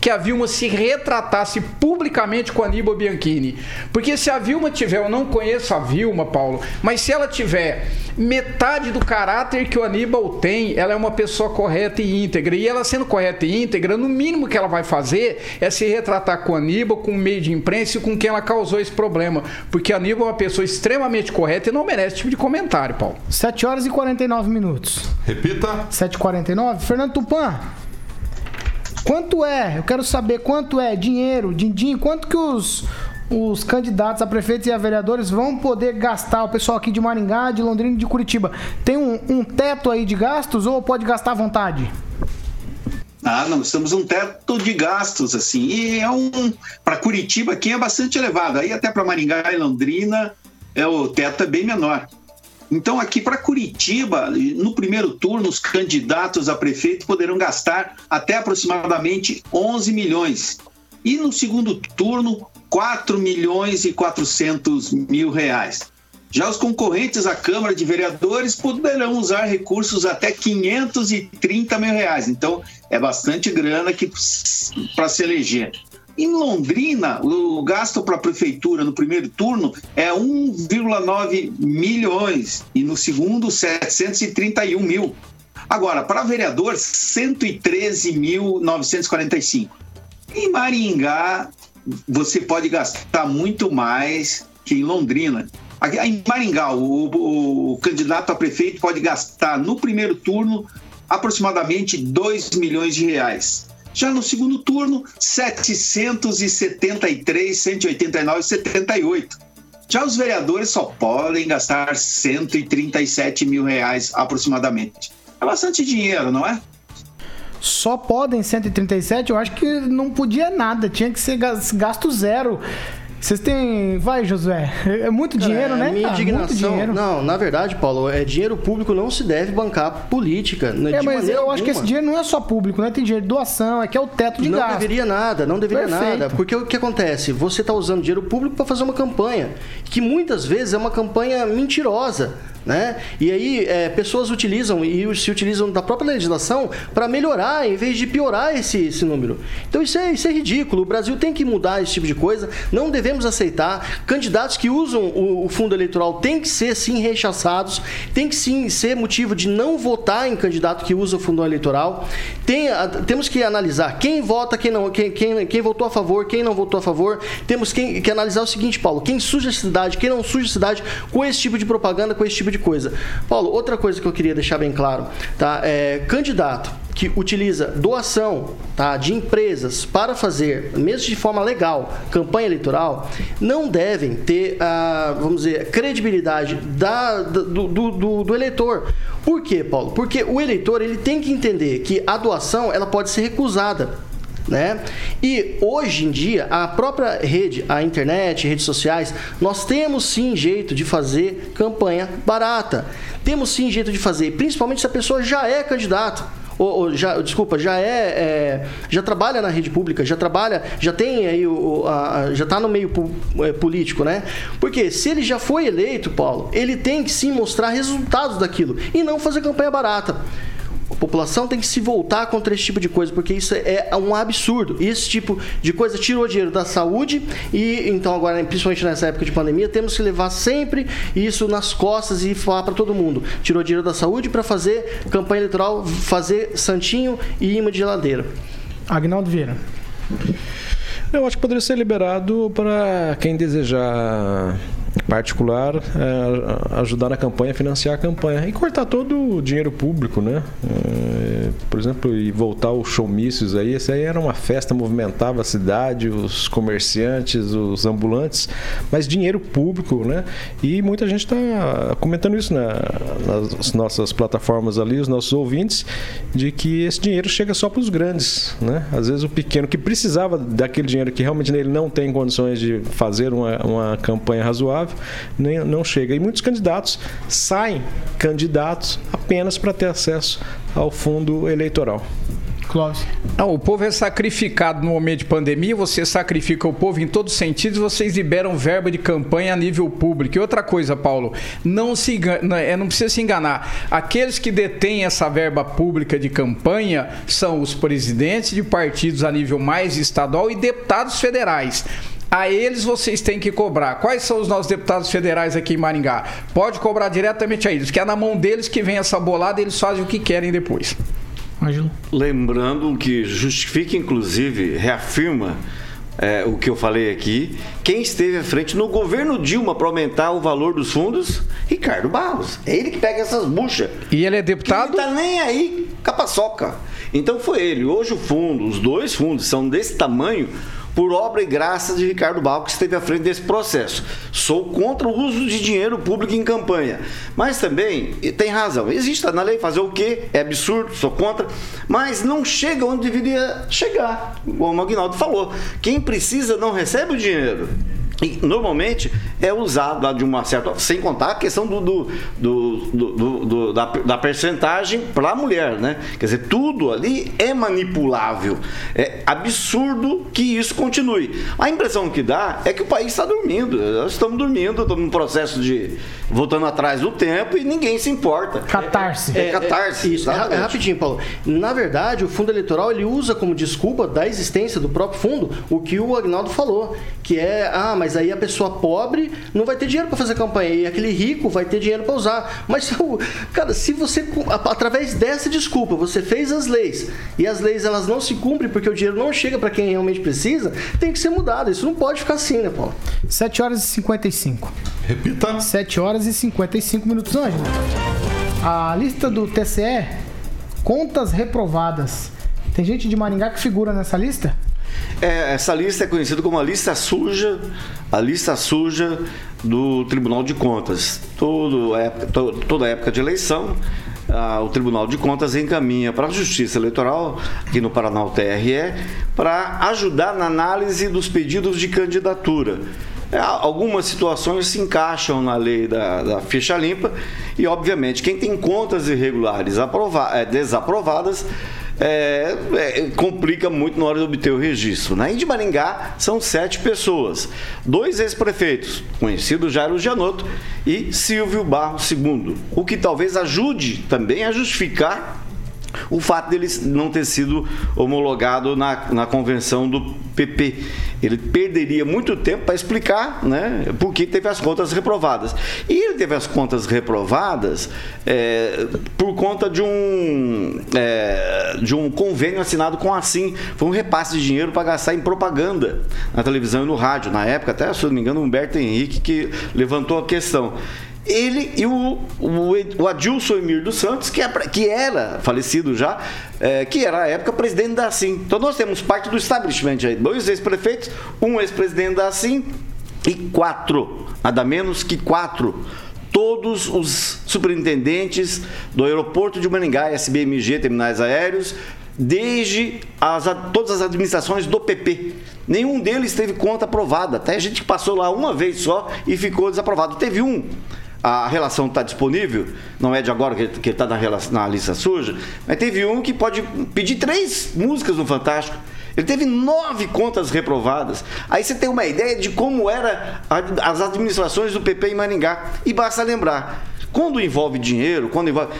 que a Vilma se retratasse publicamente com a Aníbal Bianchini. Porque se a Vilma tiver, eu não conheço a Vilma, Paulo, mas se ela tiver metade do caráter que o Aníbal tem, ela é uma pessoa correta e íntegra. E ela sendo correta e íntegra, no mínimo que ela vai fazer é se retratar com o Aníbal, com o meio de imprensa e com quem ela causou esse problema. Porque a Aníbal é uma pessoa extremamente correta e não merece esse tipo de comentário, Paulo. 7 horas e 49 minutos. Repita. 7h49. Fernando Tupan, quanto é? Eu quero saber quanto é dinheiro, din-din, quanto que os, os candidatos a prefeitos e a vereadores vão poder gastar, o pessoal aqui de Maringá, de Londrina e de Curitiba. Tem um, um teto aí de gastos ou pode gastar à vontade? Ah, nós temos um teto de gastos, assim, e é um. Para Curitiba aqui é bastante elevado. Aí até para Maringá e Londrina é, o teto é bem menor. Então, aqui para Curitiba, no primeiro turno, os candidatos a prefeito poderão gastar até aproximadamente 11 milhões. E no segundo turno, 4 milhões e 400 mil reais. Já os concorrentes à Câmara de Vereadores poderão usar recursos até 530 mil reais. Então, é bastante grana para se eleger. Em Londrina, o gasto para a prefeitura no primeiro turno é 1,9 milhões e no segundo, 731 mil. Agora, para vereador, 113.945. Em Maringá, você pode gastar muito mais que em Londrina. Em Maringá, o, o candidato a prefeito pode gastar no primeiro turno aproximadamente 2 milhões de reais. Já no segundo turno, 773, 189, 78. Já os vereadores só podem gastar 137 mil reais aproximadamente. É bastante dinheiro, não é? Só podem 137? Eu acho que não podia nada, tinha que ser gas- gasto zero. Vocês têm. Vai, Josué. É muito dinheiro, É, né? Minha cara? Muito indignação. dinheiro. Não, na verdade, Paulo, é dinheiro público não se deve bancar política. né, É, mas eu acho que esse alguma. dinheiro não é só público, né? Tem dinheiro de doação, é que é o teto de não gasto. deveria nada, não deveria Perfeito. nada. Porque o que acontece? Você está usando dinheiro público para fazer uma campanha, que muitas vezes é uma campanha mentirosa. Né? E aí é, pessoas utilizam e se utilizam da própria legislação para melhorar em vez de piorar esse, esse número. Então isso é, isso é ridículo. O Brasil tem que mudar esse tipo de coisa. Não devemos aceitar. Candidatos que usam o, o fundo eleitoral têm que ser sim rechaçados. Tem que sim ser motivo de não votar em candidato que usa o fundo eleitoral. Tem, a- temos que analisar quem vota, quem não, quem, quem, quem votou a favor, quem não votou a favor. Temos que, que analisar o seguinte, Paulo: quem suja a cidade, quem não suja a cidade com esse tipo de propaganda, com esse tipo de coisa. Paulo, outra coisa que eu queria deixar bem claro, tá? É, candidato que utiliza doação tá, de empresas para fazer, mesmo de forma legal, campanha eleitoral, não devem ter, ah, vamos dizer, credibilidade da, da- do, do, do- do eleitor. Por quê, Paulo? Porque o eleitor ele tem que entender que a doação ela pode ser recusada. Né? E hoje em dia, a própria rede, a internet, redes sociais, nós temos sim jeito de fazer campanha barata. Temos sim jeito de fazer, principalmente se a pessoa já é candidato. Ou, ou já, desculpa, já é, é, já trabalha na rede pública, já trabalha, já tem aí o, a- já está no meio é, político, né? Porque se ele já foi eleito, Paulo, ele tem que sim mostrar resultados daquilo e não fazer campanha barata. A população tem que se voltar contra esse tipo de coisa, porque isso é um absurdo. Esse tipo de coisa tirou dinheiro da saúde e então agora, principalmente nessa época de pandemia, temos que levar sempre isso nas costas e falar para todo mundo. Tirou dinheiro da saúde para fazer campanha eleitoral, fazer santinho e imã de geladeira. Agnaldo Vieira. Eu acho que poderia ser liberado para quem desejar particular é, ajudar na campanha, financiar a campanha e cortar todo o dinheiro público, né? É, por exemplo, e voltar os showmícios aí, essa aí era uma festa, movimentava a cidade, os comerciantes, os ambulantes, mas dinheiro público, né? E muita gente está comentando isso na, nas nossas plataformas ali, os nossos ouvintes, de que esse dinheiro chega só para os grandes, né? Às vezes o pequeno que precisava daquele dinheiro que realmente ele não tem condições de fazer uma, uma campanha razoável, nem, não chega. E muitos candidatos saem candidatos apenas para ter acesso ao fundo eleitoral. Clóvis. Não, o povo é sacrificado no momento de pandemia, você sacrifica o povo em todos os sentidos, vocês liberam verba de campanha a nível público. E outra coisa, Paulo, não, se engan- não, é, não precisa se enganar. Aqueles que detêm essa verba pública de campanha são os presidentes de partidos a nível mais estadual e deputados federais. A eles vocês têm que cobrar. Quais são os nossos deputados federais aqui em Maringá? Pode cobrar diretamente a eles, que é na mão deles que vem essa bolada e eles fazem o que querem depois. Ângelo. Lembrando que justifica, inclusive, reafirma é, o que eu falei aqui. Quem esteve à frente no governo Dilma para aumentar o valor dos fundos? Ricardo Barros. É ele que pega essas buchas. E ele é deputado? Que não tá nem aí com a paçoca. Então foi ele. Hoje o fundo, os dois fundos são desse tamanho por obra e graça de Ricardo Barros que esteve à frente desse processo. Sou contra o uso de dinheiro público em campanha. Mas também, tem razão, existe tá na lei fazer o quê? É absurdo, sou contra, mas não chega onde deveria chegar, como o Aguinaldo falou. Quem precisa não recebe o dinheiro. E normalmente é usado lá de uma certa. Sem contar a questão do, do, do- do- do- do- da, da percentagem para a mulher, né? Quer dizer, tudo ali é manipulável. É absurdo que isso continue. A impressão que dá é que o país está dormindo. Nós estamos dormindo, estamos num processo de. voltando atrás do tempo e ninguém se importa. Catarse. É, catarse. Isso, é, ra- é exatamente. rapidinho, Paulo. Na verdade, o fundo eleitoral ele usa como desculpa da existência do próprio fundo o que o Agnaldo falou, que é, ah, mas aí a pessoa pobre não vai ter dinheiro para fazer campanha e aquele rico vai ter dinheiro para usar. Mas, cara, se você, através dessa desculpa, você fez as leis e as leis elas não se cumprem porque o dinheiro não chega para quem realmente precisa, tem que ser mudado. Isso não pode ficar assim, né, Paulo? 7 horas e 55. Repita. 7 horas e 55 minutos, Ângelo. A lista do TCE, contas reprovadas. Tem gente de Maringá que figura nessa lista? É, essa lista é conhecida como a lista suja, a lista suja do Tribunal de Contas. Todo época, to- toda época de eleição, o Tribunal de Contas encaminha para a Justiça Eleitoral, aqui no Paraná, o TRE, para ajudar na análise dos pedidos de candidatura. É, Algumas situações se encaixam na lei da, da ficha limpa e, obviamente, quem tem contas irregulares aprova- eh, desaprovadas é, é, complica muito na hora de obter o registro. Na de Maringá são sete pessoas, dois ex-prefeitos, conhecido Jairo Gianotto e Silvio Barros II, o que talvez ajude também a justificar o fato dele não ter sido homologado na, na convenção do PP. Ele perderia muito tempo para explicar né, por que teve as contas reprovadas. E ele teve as contas reprovadas é, por conta de um, é, de um convênio assinado com a Assim. Foi um repasse de dinheiro para gastar em propaganda na televisão e no rádio. Na época, até, se não me engano, Humberto Henrique que levantou a questão ele e o, o, o Adilson Emir dos Santos, que, é que era falecido já, é, que era à época presidente da Assim. Então nós temos parte do establishment aí, dois ex-prefeitos, um ex-presidente da Assim e quatro, nada menos que quatro. Todos os superintendentes do aeroporto de Maringá, SBMG, terminais aéreos, desde as, todas as administrações do PP. Nenhum deles teve conta aprovada. Até a gente passou lá uma vez só e ficou desaprovado. Teve um a relação está disponível, não é de agora que está na, na lista suja, mas teve um que pode pedir três músicas no Fantástico. Ele teve nove contas reprovadas. Aí você tem uma ideia de como era as administrações do PP em Maringá. E basta lembrar, quando envolve dinheiro, quando envolve.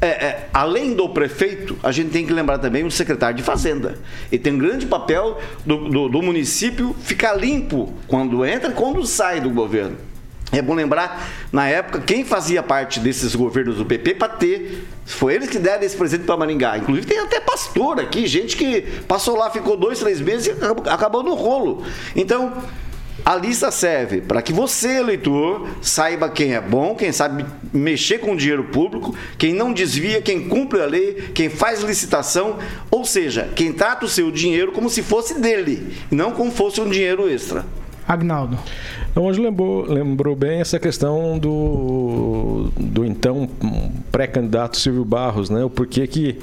É, é, além do prefeito, a gente tem que lembrar também o secretário de Fazenda. Ele tem um grande papel do, do, do município ficar limpo quando entra e quando sai do governo. É bom lembrar, na época, quem fazia parte desses governos do PP para ter. Foi eles que deram esse presente para Maringá. Inclusive tem até pastor aqui, gente que passou lá, ficou dois, três meses e acabou no rolo. Então, a lista serve para que você, eleitor, saiba quem é bom, quem sabe mexer com o dinheiro público, quem não desvia, quem cumpre a lei, quem faz licitação, ou seja, quem trata o seu dinheiro como se fosse dele, não como fosse um dinheiro extra. Agnaldo. Então, hoje lembrou, lembrou bem essa questão do, do então pré-candidato Silvio Barros, né? O porquê que,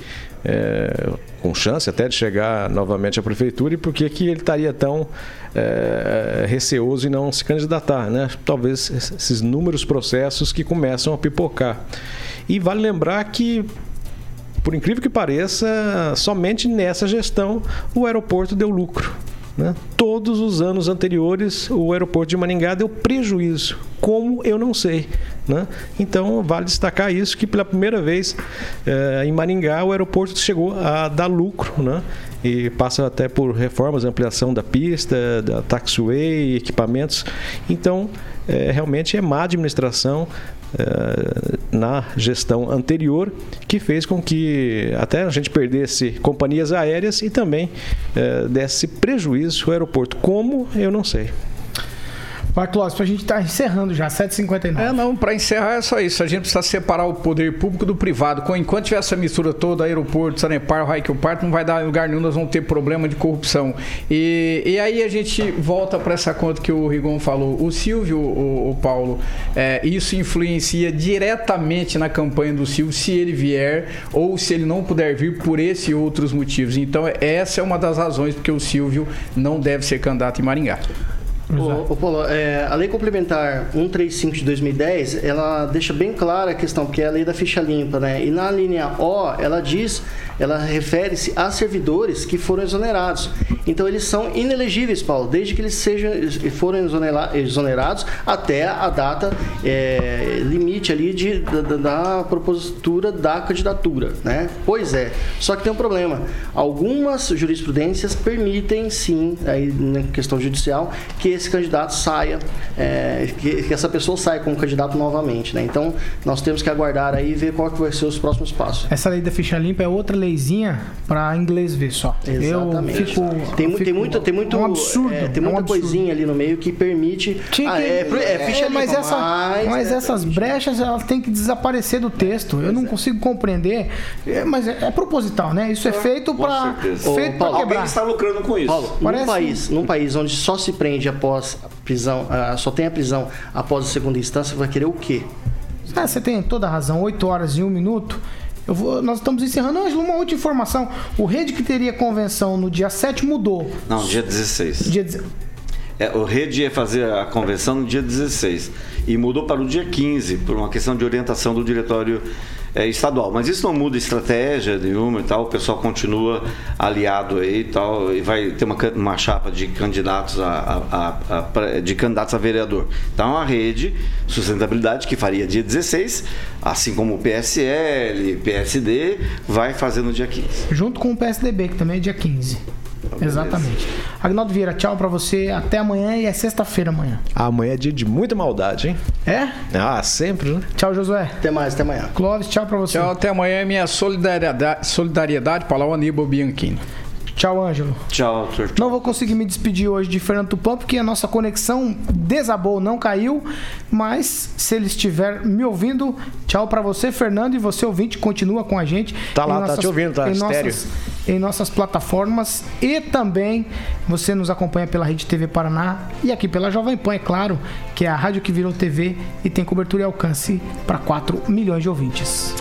é, com chance até de chegar novamente à prefeitura, e por que ele estaria tão é, receoso em não se candidatar, né? Talvez esses números processos que começam a pipocar. E vale lembrar que por incrível que pareça, somente nessa gestão o aeroporto deu lucro. Né? Todos os anos anteriores, o aeroporto de Maringá deu prejuízo. Como eu não sei. Né? Então, vale destacar isso: que pela primeira vez eh, em Maringá, o aeroporto chegou a dar lucro. Né? E passa até por reformas, ampliação da pista, da taxiway, equipamentos. Então, eh, realmente é má administração eh, na gestão anterior que fez com que até a gente perdesse companhias aéreas e também eh, desse prejuízo ao aeroporto. Como, eu não sei. Vai, Clóvis, pra gente estar tá encerrando já, 7h59. É, não, para encerrar é só isso. A gente precisa separar o poder público do privado. Enquanto tiver essa mistura toda, aeroporto, Sanepar, Raikio Park, não vai dar lugar nenhum, nós vamos ter problema de corrupção. E, e aí a gente volta para essa conta que o Rigon falou. O Silvio, o, o Paulo, é, isso influencia diretamente na campanha do Silvio, se ele vier ou se ele não puder vir por esse e outros motivos. Então, essa é uma das razões porque o Silvio não deve ser candidato em Maringá. O, Paulo, é, a lei complementar 135 de 2010, ela deixa bem clara a questão, porque é a lei da ficha limpa, né? E na linha O, ela diz ela refere-se a servidores que foram exonerados. Então eles são inelegíveis, Paulo, desde que eles sejam foram exonerados até a data é, limite ali de, da, da propositura da candidatura, né? Pois é. Só que tem um problema. Algumas jurisprudências permitem, sim, aí na questão judicial, que esse candidato saia, é, que, que, essa pessoa saia como candidato novamente, né? Então nós temos que aguardar aí e ver qual que vai ser os próximos passos. Essa lei da ficha limpa é outra lei leizinha para inglês ver só. Exatamente. Eu fico, tem, eu fico, tem muito, tem muito, é um absurdo. É, tem muita é um coisinha ali no meio que permite. ah, é, é, ficha é, mas, essa, mas, mas essas brechas elas têm que desaparecer do texto. Eu não é. consigo compreender. É, mas é, proposital, né? Isso é feito para feito para quebrar. Alguém está lucrando com isso. Paulo, num país, num país onde só se prende após prisão, uh, só tem a prisão após a segunda instância, vai querer o quê? Ah, você tem toda a razão. 8 horas e 1 minuto. Vou, nós estamos encerrando. Ângelo, uma última informação. O rede que teria convenção no dia 7 mudou. Não, dia 16. Dia 16. É, o Rede ia fazer a convenção no dia 16 e mudou para o dia 15 por uma questão de orientação do diretório é, estadual. Mas isso não muda estratégia nenhuma e tal, o pessoal continua aliado aí e tal, e vai ter uma, uma chapa de candidatos a, a, a, de candidatos a vereador. Então a rede sustentabilidade que faria dia 16, assim como o PSL, PSD, vai fazer no dia 15. Junto com o PSDB, que também é dia 15. Exatamente. Agnaldo Vieira, tchau pra você. Até amanhã e é sexta-feira amanhã. Amanhã é dia de muita maldade, hein? É? Ah, sempre, né? Tchau, Josué. Até mais, até amanhã. Clóvis, tchau pra você. Tchau, até amanhã. Minha solidariedade, solidariedade para o Aníbal Bianchini. Tchau, Ângelo. Tchau, Arthur. Não vou conseguir me despedir hoje de Fernando Tupan porque a nossa conexão desabou, não caiu. Mas se ele estiver me ouvindo, tchau para você, Fernando, e você ouvinte continua com a gente. Tá lá, nossas, tá te ouvindo, tá? Em Estéreo. nossas, em nossas plataformas e também você nos acompanha pela Rede TV Paraná e aqui pela Jovem Pan, é claro, que é a rádio que virou TV e tem cobertura e alcance para 4 milhões de ouvintes.